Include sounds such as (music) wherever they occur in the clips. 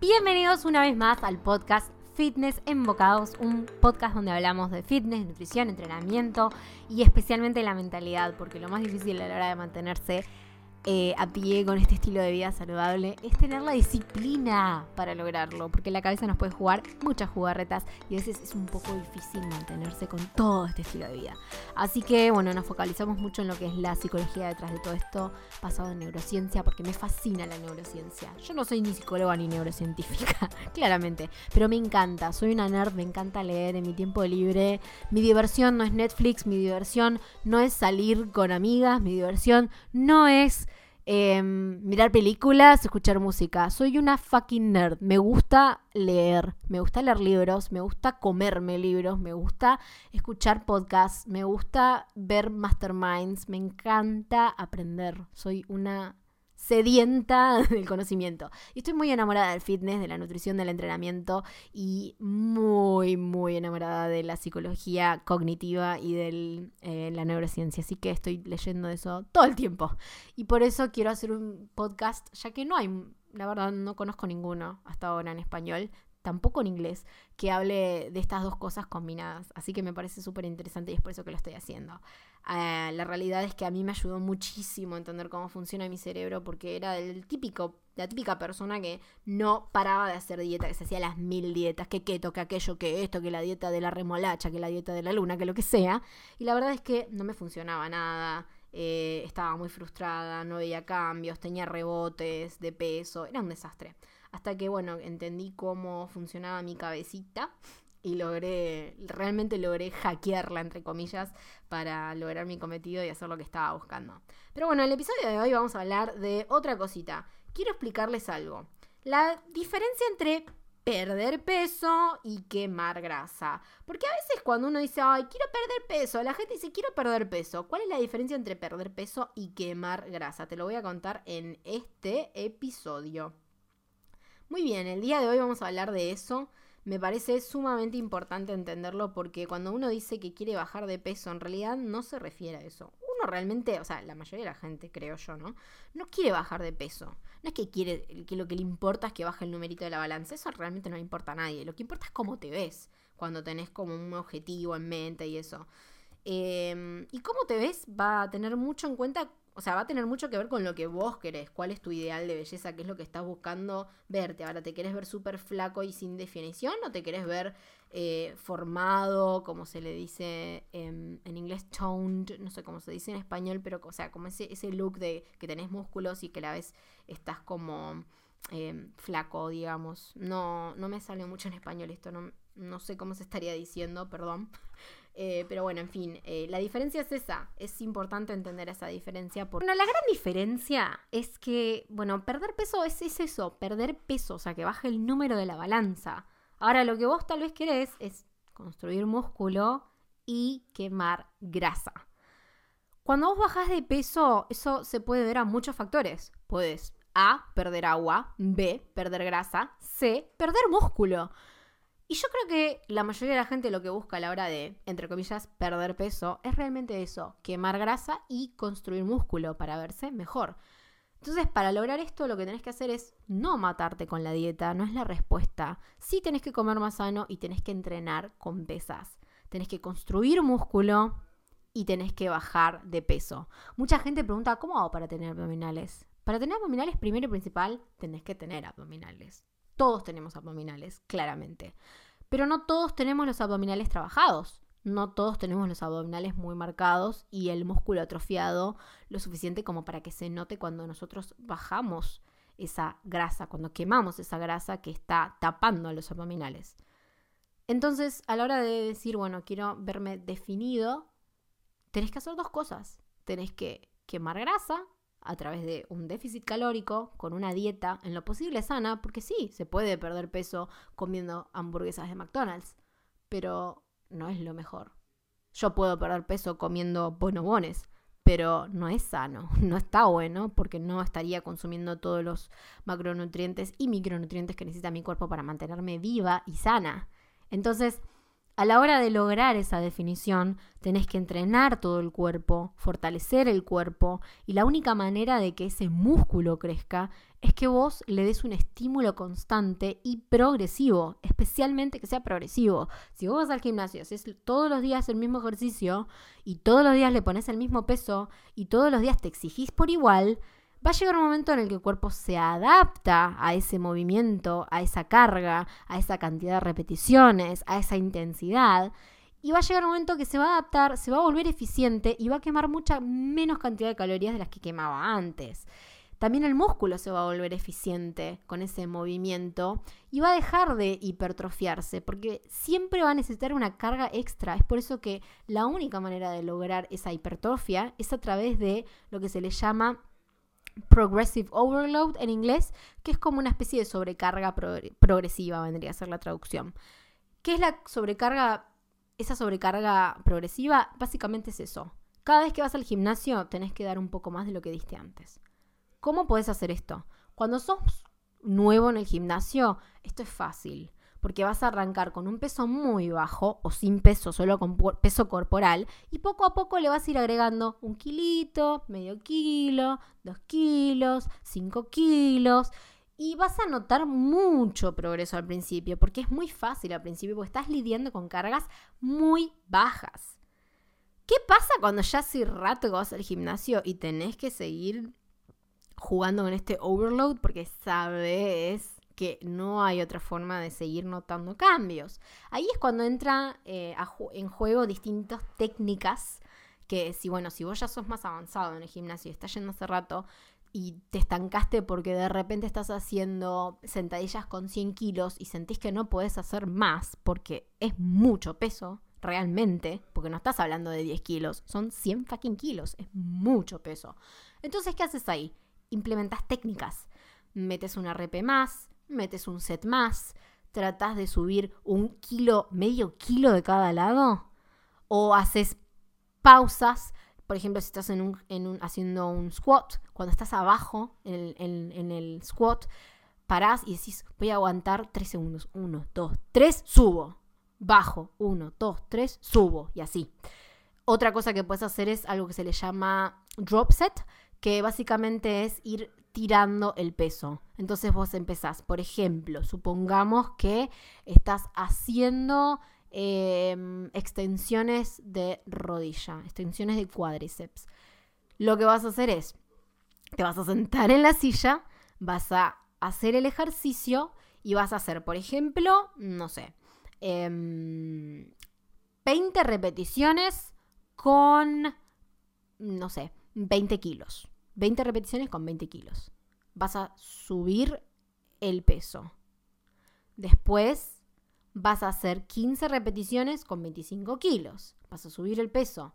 Bienvenidos una vez más al podcast Fitness en Bocados, un podcast donde hablamos de fitness, nutrición, entrenamiento y especialmente la mentalidad, porque lo más difícil a la hora de mantenerse eh, a pie con este estilo de vida saludable es tener la disciplina para lograrlo, porque la cabeza nos puede jugar muchas jugarretas y a veces es un poco difícil mantenerse con todo este estilo de vida. Así que bueno, nos focalizamos mucho en lo que es la psicología detrás de todo esto, basado en neurociencia, porque me fascina la neurociencia. Yo no soy ni psicóloga ni neurocientífica, (laughs) claramente, pero me encanta, soy una nerd, me encanta leer en mi tiempo libre. Mi diversión no es Netflix, mi diversión no es salir con amigas, mi diversión no es Em, mirar películas, escuchar música. Soy una fucking nerd. Me gusta leer, me gusta leer libros, me gusta comerme libros, me gusta escuchar podcasts, me gusta ver masterminds, me encanta aprender. Soy una sedienta (laughs) del conocimiento. Y estoy muy enamorada del fitness, de la nutrición, del entrenamiento y muy, muy enamorada de la psicología cognitiva y de eh, la neurociencia. Así que estoy leyendo eso todo el tiempo. Y por eso quiero hacer un podcast, ya que no hay, la verdad no conozco ninguno hasta ahora en español tampoco en inglés, que hable de estas dos cosas combinadas. Así que me parece súper interesante y es por eso que lo estoy haciendo. Eh, la realidad es que a mí me ayudó muchísimo a entender cómo funciona mi cerebro porque era típico, la típica persona que no paraba de hacer dieta, que se hacía las mil dietas, que keto, que aquello, que esto, que la dieta de la remolacha, que la dieta de la luna, que lo que sea. Y la verdad es que no me funcionaba nada. Eh, estaba muy frustrada, no veía cambios, tenía rebotes de peso, era un desastre. Hasta que, bueno, entendí cómo funcionaba mi cabecita y logré, realmente logré hackearla, entre comillas, para lograr mi cometido y hacer lo que estaba buscando. Pero bueno, en el episodio de hoy vamos a hablar de otra cosita. Quiero explicarles algo. La diferencia entre perder peso y quemar grasa. Porque a veces cuando uno dice, ay, quiero perder peso, la gente dice, quiero perder peso. ¿Cuál es la diferencia entre perder peso y quemar grasa? Te lo voy a contar en este episodio. Muy bien, el día de hoy vamos a hablar de eso. Me parece sumamente importante entenderlo porque cuando uno dice que quiere bajar de peso, en realidad no se refiere a eso. Uno realmente, o sea, la mayoría de la gente, creo yo, ¿no? No quiere bajar de peso. No es que quiere, que lo que le importa es que baje el numerito de la balanza. Eso realmente no le importa a nadie. Lo que importa es cómo te ves cuando tenés como un objetivo en mente y eso. Em, y cómo te ves va a tener mucho en cuenta o sea, va a tener mucho que ver con lo que vos querés, cuál es tu ideal de belleza, qué es lo que estás buscando verte. Ahora, ¿te querés ver súper flaco y sin definición o te querés ver eh, formado, como se le dice en, inglés, toned, no sé cómo se dice en español, pero o sea, como ese, ese look de que tenés músculos y que a la vez estás como em, flaco, digamos. No, no me sale mucho en español esto, no, no sé cómo se estaría diciendo, perdón. Eh, pero bueno, en fin, eh, la diferencia es esa. Es importante entender esa diferencia. Porque... Bueno, la gran diferencia es que, bueno, perder peso es, es, eso, perder peso, o sea, que baje el número de la balanza. Ahora, lo que vos tal vez querés es construir músculo y quemar grasa. Cuando vos bajás de peso, eso se puede ver a muchos factores. Puedes A, perder agua, B, perder grasa, C, perder músculo. Y yo creo que la mayoría de la gente lo que busca a la hora de, entre comillas, perder peso es realmente eso, quemar grasa y construir músculo para verse mejor. Entonces, para lograr esto, lo que tenés que hacer es no matarte con la dieta, no es la respuesta. Sí tenés que comer más sano y tenés que entrenar con pesas. Tenés que construir músculo y tenés que bajar de peso. Mucha gente pregunta, ¿cómo hago para tener abdominales? Para tener abdominales, primero y principal, tenés que tener abdominales. Todos tenemos abdominales, claramente. Pero no todos tenemos los abdominales trabajados. No todos tenemos los abdominales muy marcados y el músculo atrofiado lo suficiente como para que se note cuando nosotros bajamos esa grasa, cuando quemamos esa grasa que está tapando los abdominales. Entonces, a la hora de decir, bueno, quiero verme definido, tenés que hacer dos cosas. Tenés que quemar grasa a través de un déficit calórico, con una dieta en lo posible sana, porque sí, se puede perder peso comiendo hamburguesas de McDonald's, pero no es lo mejor. Yo puedo perder peso comiendo bonobones, pero no es sano, (laughs) no está bueno porque no estaría consumiendo todos los macronutrientes y micronutrientes que necesita mi cuerpo para mantenerme viva y sana. Entonces, a la hora de lograr esa definición, tenés que entrenar todo el cuerpo, fortalecer el cuerpo, y la única manera de que ese músculo crezca es que vos le des un estímulo constante y progresivo, especialmente que sea progresivo. Si vos vas al gimnasio, haces todos los días el mismo ejercicio y todos los días le pones el mismo peso y todos los días te exigís por igual, va a llegar un momento en el que el cuerpo se adapta a ese movimiento, a esa carga, a esa cantidad de repeticiones, a esa intensidad. Y va a llegar un momento que se va a adaptar, se va a volver eficiente y va a quemar mucha menos cantidad de calorías de las que quemaba antes. También el músculo se va a volver eficiente con ese movimiento y va a dejar de hipertrofiarse porque siempre va a necesitar una carga extra. Es por eso que la única manera de lograr esa hipertrofia es a través de lo que se le llama progressive overload en inglés, que es como una especie de sobrecarga progresiva, vendría a ser la traducción. ¿Qué es la sobrecarga? Esa sobrecarga progresiva básicamente es eso. Cada vez que vas al gimnasio tenés que dar un poco más de lo que diste antes. ¿Cómo puedes hacer esto? Cuando sos nuevo en el gimnasio, esto es fácil, porque vas a arrancar con un peso muy bajo o sin peso, solo con peso corporal, y poco a poco le vas a ir agregando un kilito, medio kilo, dos kilos, cinco kilos. Y vas a notar mucho progreso al principio, porque es muy fácil al principio, porque estás lidiando con cargas muy bajas. ¿Qué pasa cuando ya hace rato que vas al gimnasio y tenés que seguir jugando con este overload porque sabes que no hay otra forma de seguir notando cambios. Ahí es cuando entra eh, en juego distintas técnicas que si, bueno, si vos ya sos más avanzado en el gimnasio y estás yendo hace rato y te estancaste porque de repente estás haciendo sentadillas con 100 kilos y sentís que no podés hacer más porque es mucho peso, realmente, porque no estás hablando de 10 kilos, son 100 fucking kilos, es mucho peso. Entonces, ¿qué haces ahí? implementas técnicas. Metes una RP más, metes un set más, tratas de subir un kilo, medio kilo de cada lado, o haces pausas. Por ejemplo, si estás haciendo un squat, cuando estás abajo en el, squat, parás y decís, voy a aguantar 3 segundos. 1, 2, 3, subo. Bajo. 1, 2, 3, subo. Y así. Otra cosa que puedes hacer es algo que se le llama drop set, que básicamente es ir tirando el peso. Entonces vos empezás, por ejemplo, supongamos que estás haciendo em, extensiones de rodilla, extensiones de cuádriceps. Lo que vas a hacer es, te vas a sentar en la silla, vas a hacer el ejercicio y vas a hacer, por ejemplo, no sé, 20 em, repeticiones con, no sé, 20 kilos. 20 repeticiones con 20 kilos. Vas a subir el peso. Después vas a hacer 15 repeticiones con 25 kilos. Vas a subir el peso.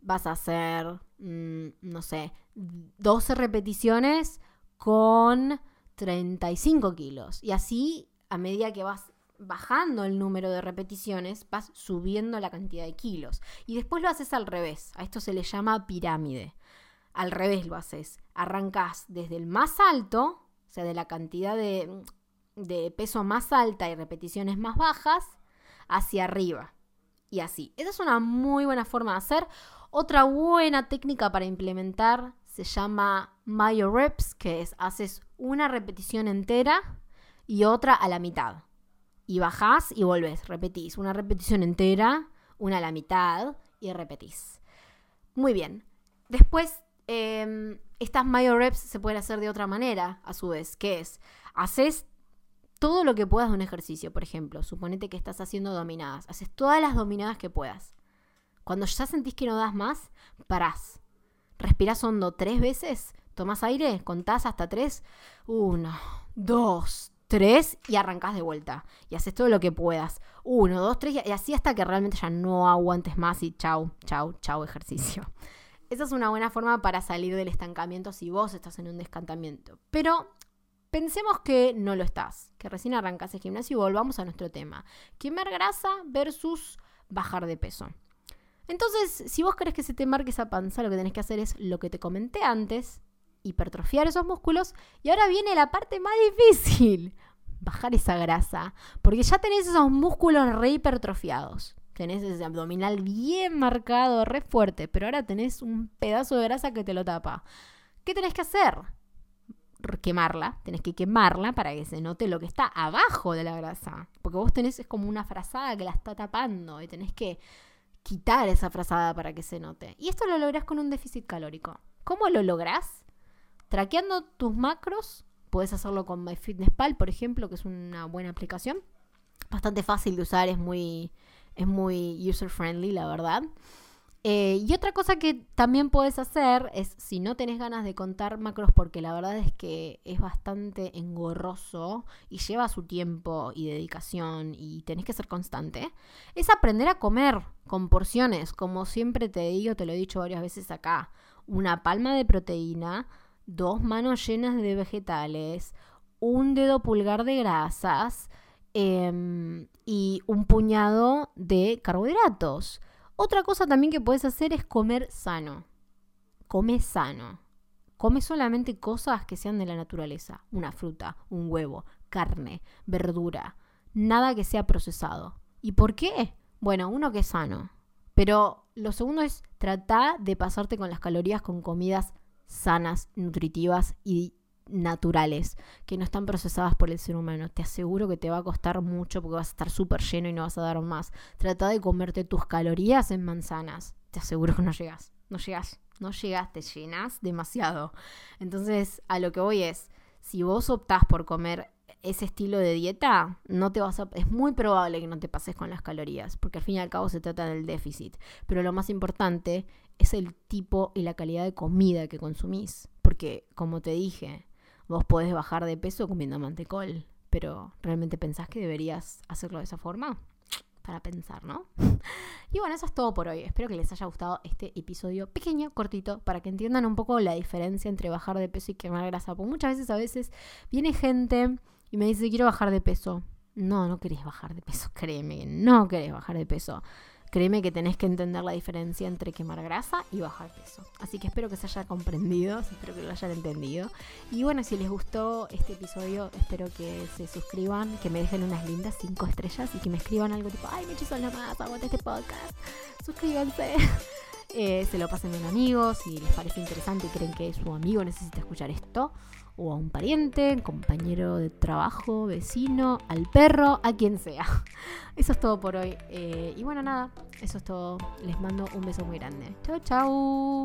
Vas a hacer, mm, no sé, 12 repeticiones con 35 kilos. Y así, a medida que vas bajando el número de repeticiones, vas subiendo la cantidad de kilos. Y después lo haces al revés. A esto se le llama pirámide al revés lo haces. Arrancas desde el más alto, o sea, de la cantidad de, de peso más alta y repeticiones más bajas, hacia arriba. Y así. Esa es una muy buena forma de hacer. Otra buena técnica para implementar se llama Myo Reps, que es haces una repetición entera y otra a la mitad. Y bajás y volvés, repetís. Una repetición entera, una a la mitad y repetís. Muy bien. Después Em, estas mayor reps se pueden hacer de otra manera, a su vez, que es, haces todo lo que puedas de un ejercicio, por ejemplo, suponete que estás haciendo dominadas, haces todas las dominadas que puedas. Cuando ya sentís que no das más, parás. Respirás hondo tres veces, tomás aire, contás hasta tres, uno, dos, tres y arrancás de vuelta. Y haces todo lo que puedas. Uno, dos, tres y así hasta que realmente ya no aguantes más y chau, chau, chau ejercicio. Esa es una buena forma para salir del estancamiento si vos estás en un descantamiento. Pero pensemos que no lo estás, que recién arrancas el gimnasio y volvamos a nuestro tema. Quemar grasa versus bajar de peso. Entonces, si vos querés que se te marque esa panza, lo que tenés que hacer es lo que te comenté antes, hipertrofiar esos músculos. Y ahora viene la parte más difícil, bajar esa grasa. Porque ya tenés esos músculos re hipertrofiados tenés ese abdominal bien marcado, re fuerte, pero ahora tenés un pedazo de grasa que te lo tapa. ¿Qué tenés que hacer? quemarla, tenés que quemarla para que se note lo que está abajo de la grasa. Porque vos tenés es como una frazada que la está tapando y tenés que quitar esa frazada para que se note. Y esto lo lográs con un déficit calórico. ¿Cómo lo lográs? Traqueando tus macros. Puedes hacerlo con MyFitnessPal, por ejemplo, que es una buena aplicación. Bastante fácil de usar, es muy, es muy user friendly, la verdad. Eh, y otra cosa que también puedes hacer es, si no tenés ganas de contar macros, porque la verdad es que es bastante engorroso y lleva su tiempo y dedicación y tenés que ser constante, es aprender a comer con porciones. Como siempre te digo, te lo he dicho varias veces acá, una palma de proteína, dos manos llenas de vegetales, un dedo pulgar de grasas em, y un puñado de carbohidratos. Otra cosa también que puedes hacer es comer sano. Come sano. Come solamente cosas que sean de la naturaleza. Una fruta, un huevo, carne, verdura. Nada que sea procesado. ¿Y por qué? Bueno, uno que es sano. Pero lo segundo es tratar de pasarte con las calorías con comidas sanas, nutritivas y naturales, que no están procesadas por el ser humano. Te aseguro que te va a costar mucho porque vas a estar súper lleno y no vas a dar más. Trata de comerte tus calorías en manzanas. Te aseguro que no llegas, no llegas, no llegas, te llenas demasiado. Entonces, a lo que voy es, si vos optás por comer ese estilo de dieta, no te vas a, es muy probable que no te pases con las calorías, porque al fin y al cabo se trata del déficit. Pero lo más importante es el tipo y la calidad de comida que consumís. Porque, como te dije, Vos podés bajar de peso comiendo mantecol, pero ¿realmente pensás que deberías hacerlo de esa forma? Para pensar, ¿no? (laughs) Y bueno, eso es todo por hoy. Espero que les haya gustado este episodio pequeño, cortito, para que entiendan un poco la diferencia entre bajar de peso y quemar grasa. Porque muchas veces, a veces, viene gente y me dice, quiero bajar de peso. No, no querés bajar de peso, (laughs) créeme, no querés bajar de peso. Créeme que tenés que entender la diferencia entre quemar grasa y bajar peso. Así que espero que se haya comprendido, (laughs) espero que lo hayan entendido. Y bueno, si les gustó este episodio, espero que se suscriban, que me dejen unas lindas 5 estrellas y que me escriban algo tipo, ay, me hechizo la más, aguanta este podcast. Suscríbanse. (laughs) Eh, se lo pasen a un amigo, si les parece interesante y creen que su amigo necesita escuchar esto o a un pariente, compañero de trabajo, vecino, al perro, a quien sea. (laughs) Eso es todo por hoy. Eh, y bueno, nada, eso es todo. Les mando un beso muy grande. Chau, chau.